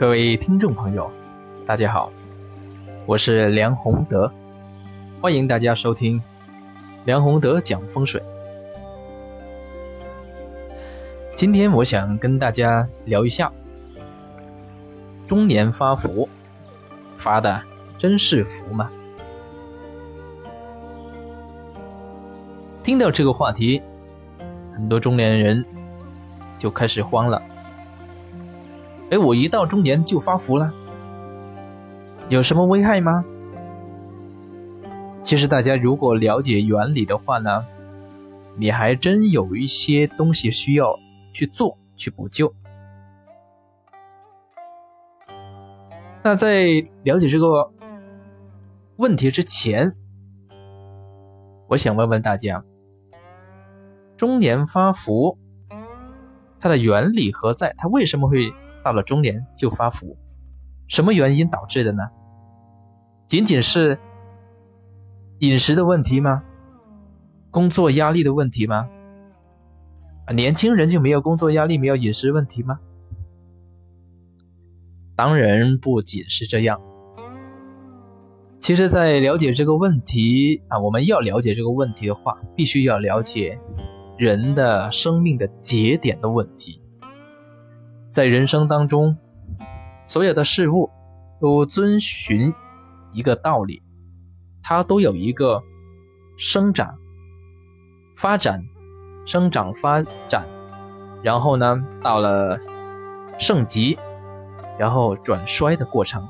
各位听众朋友，大家好，我是梁宏德，欢迎大家收听梁宏德讲风水。今天我想跟大家聊一下中年发福，发的真是福吗？听到这个话题，很多中年人就开始慌了。哎，我一到中年就发福了，有什么危害吗？其实大家如果了解原理的话呢，你还真有一些东西需要去做去补救。那在了解这个问题之前，我想问问大家，中年发福它的原理何在？它为什么会？到了中年就发福，什么原因导致的呢？仅仅是饮食的问题吗？工作压力的问题吗？啊，年轻人就没有工作压力、没有饮食问题吗？当然不仅是这样。其实，在了解这个问题啊，我们要了解这个问题的话，必须要了解人的生命的节点的问题。在人生当中，所有的事物都遵循一个道理，它都有一个生长、发展、生长、发展，然后呢，到了盛极，然后转衰的过程。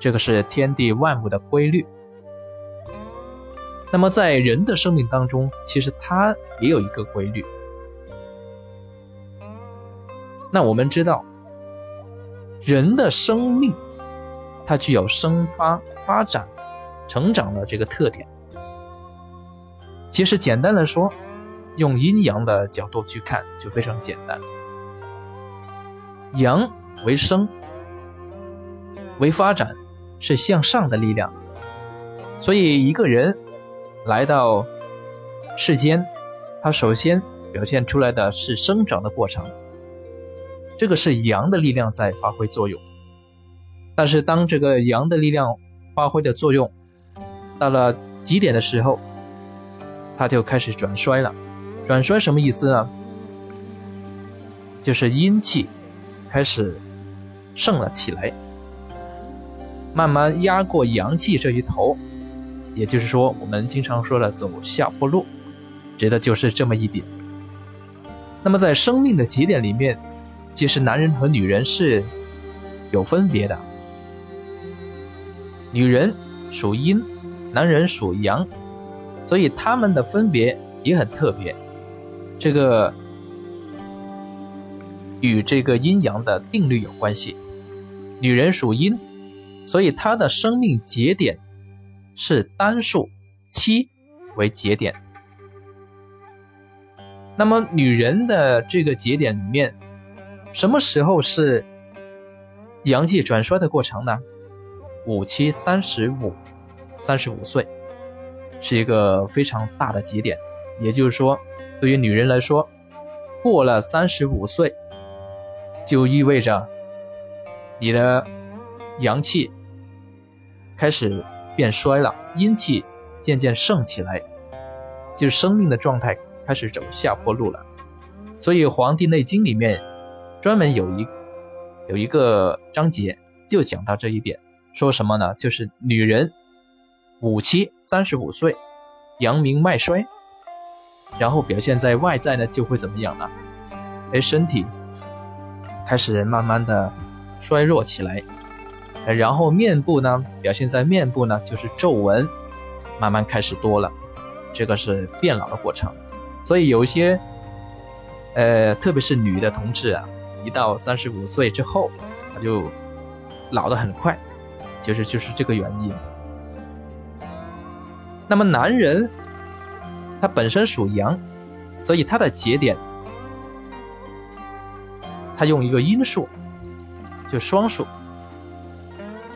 这个是天地万物的规律。那么在人的生命当中，其实它也有一个规律。那我们知道，人的生命，它具有生发、发展、成长的这个特点。其实简单的说，用阴阳的角度去看就非常简单。阳为生，为发展，是向上的力量。所以一个人来到世间，他首先表现出来的是生长的过程。这个是阳的力量在发挥作用，但是当这个阳的力量发挥的作用到了极点的时候，它就开始转衰了。转衰什么意思呢？就是阴气开始盛了起来，慢慢压过阳气这一头，也就是说，我们经常说的走下坡路，指的就是这么一点。那么在生命的节点里面。其实男人和女人是有分别的，女人属阴，男人属阳，所以他们的分别也很特别。这个与这个阴阳的定律有关系。女人属阴，所以她的生命节点是单数七为节点。那么女人的这个节点里面。什么时候是阳气转衰的过程呢？五七三十五，三十五岁是一个非常大的节点。也就是说，对于女人来说，过了三十五岁，就意味着你的阳气开始变衰了，阴气渐渐盛起来，就是生命的状态开始走下坡路了。所以，《黄帝内经》里面。专门有一有一个章节就讲到这一点，说什么呢？就是女人五七三十五岁，阳明脉衰，然后表现在外在呢就会怎么样呢？哎，身体开始慢慢的衰弱起来，然后面部呢表现在面部呢就是皱纹慢慢开始多了，这个是变老的过程。所以有一些呃，特别是女的同志啊。一到三十五岁之后，他就老得很快，其实就是这个原因。那么男人他本身属阳，所以他的节点，他用一个阴数，就双数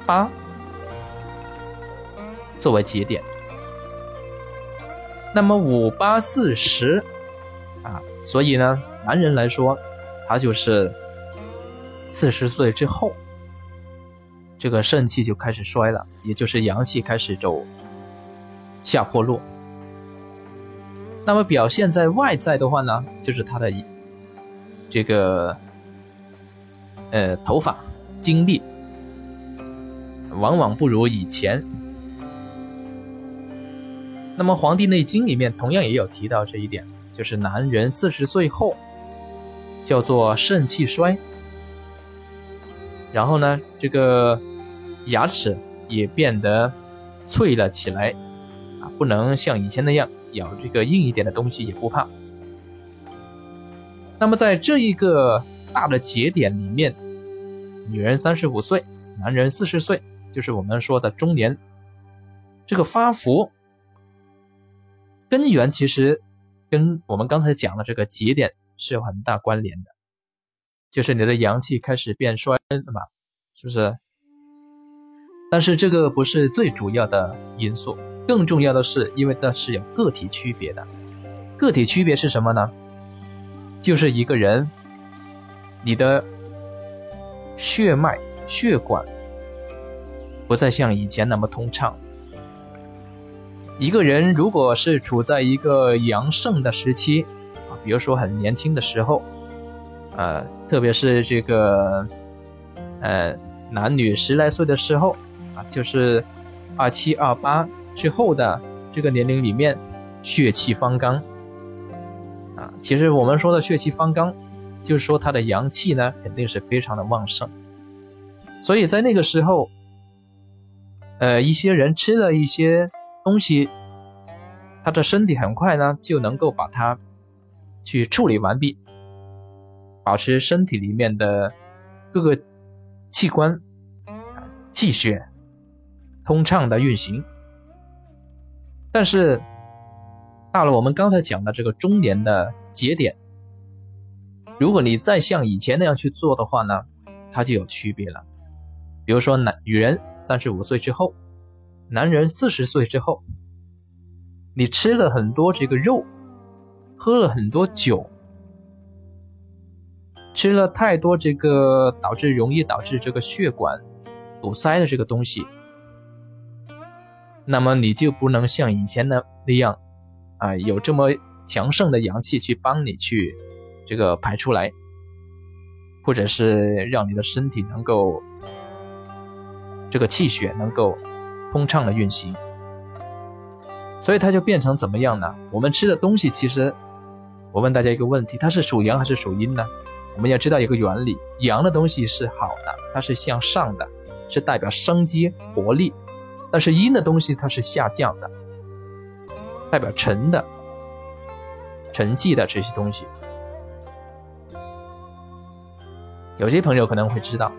八作为节点。那么五八四十啊，所以呢，男人来说。他就是四十岁之后，这个肾气就开始衰了，也就是阳气开始走下坡路。那么表现在外在的话呢，就是他的这个呃头发、精力，往往不如以前。那么《黄帝内经》里面同样也有提到这一点，就是男人四十岁后叫做肾气衰，然后呢，这个牙齿也变得脆了起来，啊，不能像以前那样咬这个硬一点的东西也不怕。那么在这一个大的节点里面，女人三十五岁，男人四十岁，就是我们说的中年，这个发福。根源其实跟我们刚才讲的这个节点是有很大关联的，就是你的阳气开始变衰了嘛，是不是？但是这个不是最主要的因素，更重要的是，因为它是有个体区别的。个体区别是什么呢？就是一个人，你的血脉血管不再像以前那么通畅。一个人如果是处在一个阳盛的时期，比如说很年轻的时候，呃，特别是这个，呃，男女十来岁的时候，啊，就是二七二八之后的这个年龄里面，血气方刚，啊，其实我们说的血气方刚，就是说他的阳气呢肯定是非常的旺盛，所以在那个时候，呃，一些人吃了一些。东西，他的身体很快呢就能够把它去处理完毕，保持身体里面的各个器官气血通畅的运行。但是到了我们刚才讲的这个中年的节点，如果你再像以前那样去做的话呢，它就有区别了。比如说男女人三十五岁之后。男人四十岁之后，你吃了很多这个肉，喝了很多酒，吃了太多这个导致容易导致这个血管堵塞的这个东西，那么你就不能像以前的那样，啊，有这么强盛的阳气去帮你去这个排出来，或者是让你的身体能够这个气血能够。通畅的运行，所以它就变成怎么样呢？我们吃的东西，其实我问大家一个问题：它是属阳还是属阴呢？我们要知道一个原理，阳的东西是好的，它是向上的，是代表生机活力；但是阴的东西它是下降的，代表沉的、沉寂的这些东西。有些朋友可能会知道，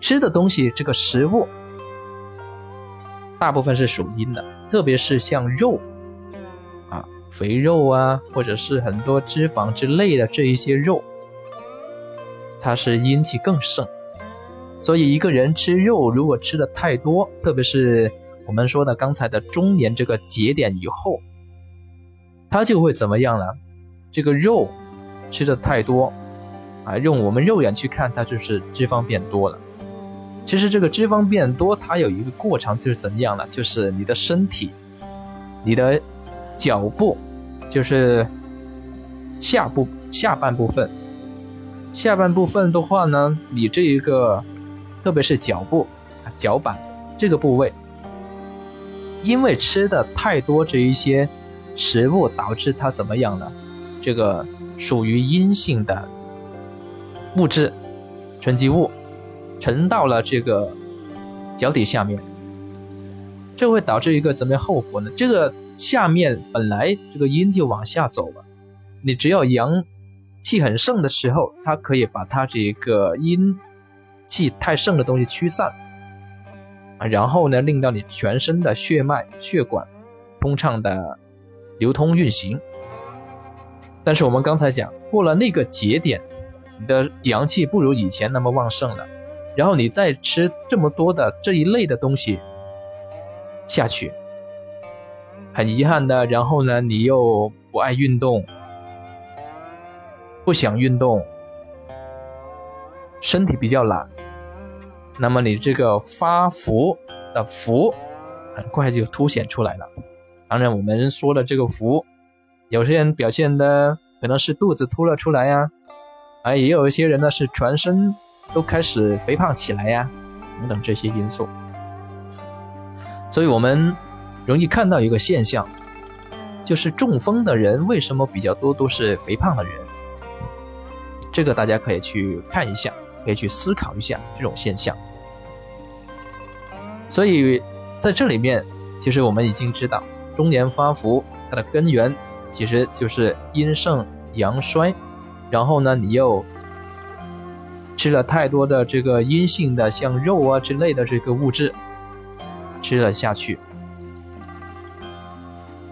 吃的东西这个食物。大部分是属阴的，特别是像肉，肥肉啊，或者是很多脂肪之类的这一些肉，它是阴气更盛。所以一个人吃肉如果吃的太多，特别是我们说的刚才的中年这个节点以后，他就会怎么样呢？这个肉吃的太多，啊，用我们肉眼去看，它就是脂肪变多了。其实这个脂肪变多，它有一个过程，就是怎么样呢？就是你的身体，你的脚部，就是下部下半部分，下半部分的话呢，你这一个，特别是脚部，脚板这个部位，因为吃的太多这一些食物，导致它怎么样呢？这个属于阴性的物质，沉积物。沉到了这个脚底下面，这会导致一个怎么样后果呢？这个下面本来这个阴就往下走了，你只要阳气很盛的时候，它可以把它这个阴气太盛的东西驱散，然后呢，令到你全身的血脉血管通畅的流通运行。但是我们刚才讲过了那个节点，你的阳气不如以前那么旺盛了。然后你再吃这么多的这一类的东西下去，很遗憾的，然后呢，你又不爱运动，不想运动，身体比较懒，那么你这个发福的福很快就凸显出来了。当然，我们说的这个福，有些人表现的可能是肚子凸了出来呀，啊，也有一些人呢是全身都开始肥胖起来呀，等等这些因素。所以我们容易看到一个现象，就是中风的人为什么比较多都是肥胖的人？这个大家可以去看一下。可以去思考一下这种现象，所以在这里面，其实我们已经知道，中年发福它的根源其实就是阴盛阳衰，然后呢，你又吃了太多的这个阴性的像肉啊之类的这个物质吃了下去，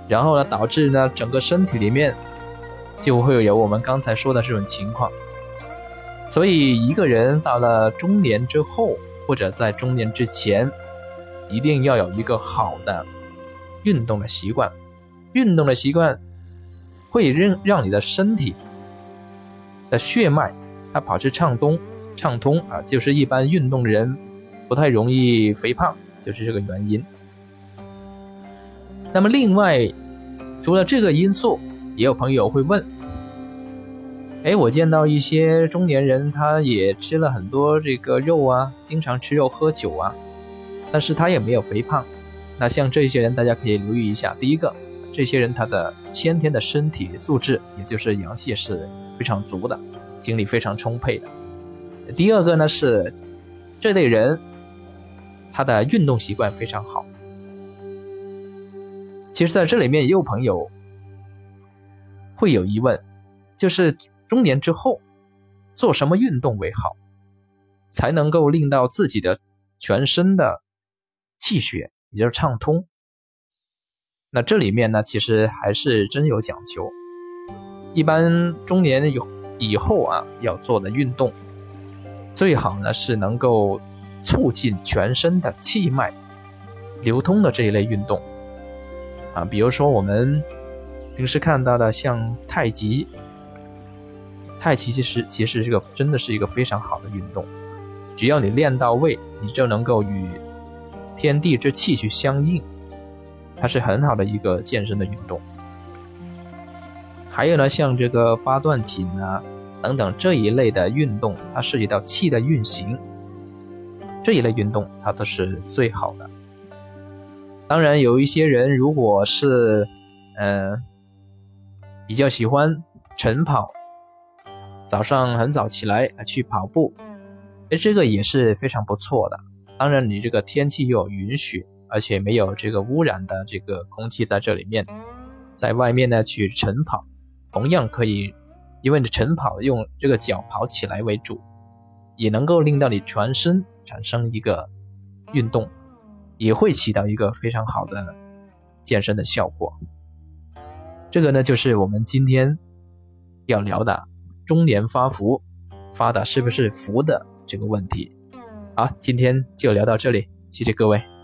然后呢，导致呢整个身体里面就会有我们刚才说的这种情况。所以，一个人到了中年之后，或者在中年之前，一定要有一个好的运动的习惯。运动的习惯会让让你的身体的血脉它保持畅通，畅通啊，就是一般运动的人不太容易肥胖，就是这个原因。那么，另外除了这个因素，也有朋友会问。哎，我见到一些中年人，他也吃了很多这个肉啊，经常吃肉喝酒啊，但是他也没有肥胖。那像这些人，大家可以留意一下。第一个，这些人他的先天的身体素质，也就是阳气是非常足的，精力非常充沛的。第二个呢是，这类人他的运动习惯非常好。其实，在这里面也有朋友会有疑问，就是。中年之后，做什么运动为好，才能够令到自己的全身的气血也就是畅通？那这里面呢，其实还是真有讲究。一般中年以以后啊，要做的运动，最好呢是能够促进全身的气脉流通的这一类运动啊，比如说我们平时看到的像太极。太极其实其实是个真的是一个非常好的运动，只要你练到位，你就能够与天地之气去相应，它是很好的一个健身的运动。还有呢，像这个八段锦啊等等这一类的运动，它涉及到气的运行，这一类运动它都是最好的。当然，有一些人如果是嗯比较喜欢晨跑。早上很早起来去跑步，哎，这个也是非常不错的。当然，你这个天气又允许，而且没有这个污染的这个空气在这里面，在外面呢去晨跑，同样可以，因为你晨跑用这个脚跑起来为主，也能够令到你全身产生一个运动，也会起到一个非常好的健身的效果。这个呢，就是我们今天要聊的。中年发福，发的是不是福的这个问题？好，今天就聊到这里，谢谢各位。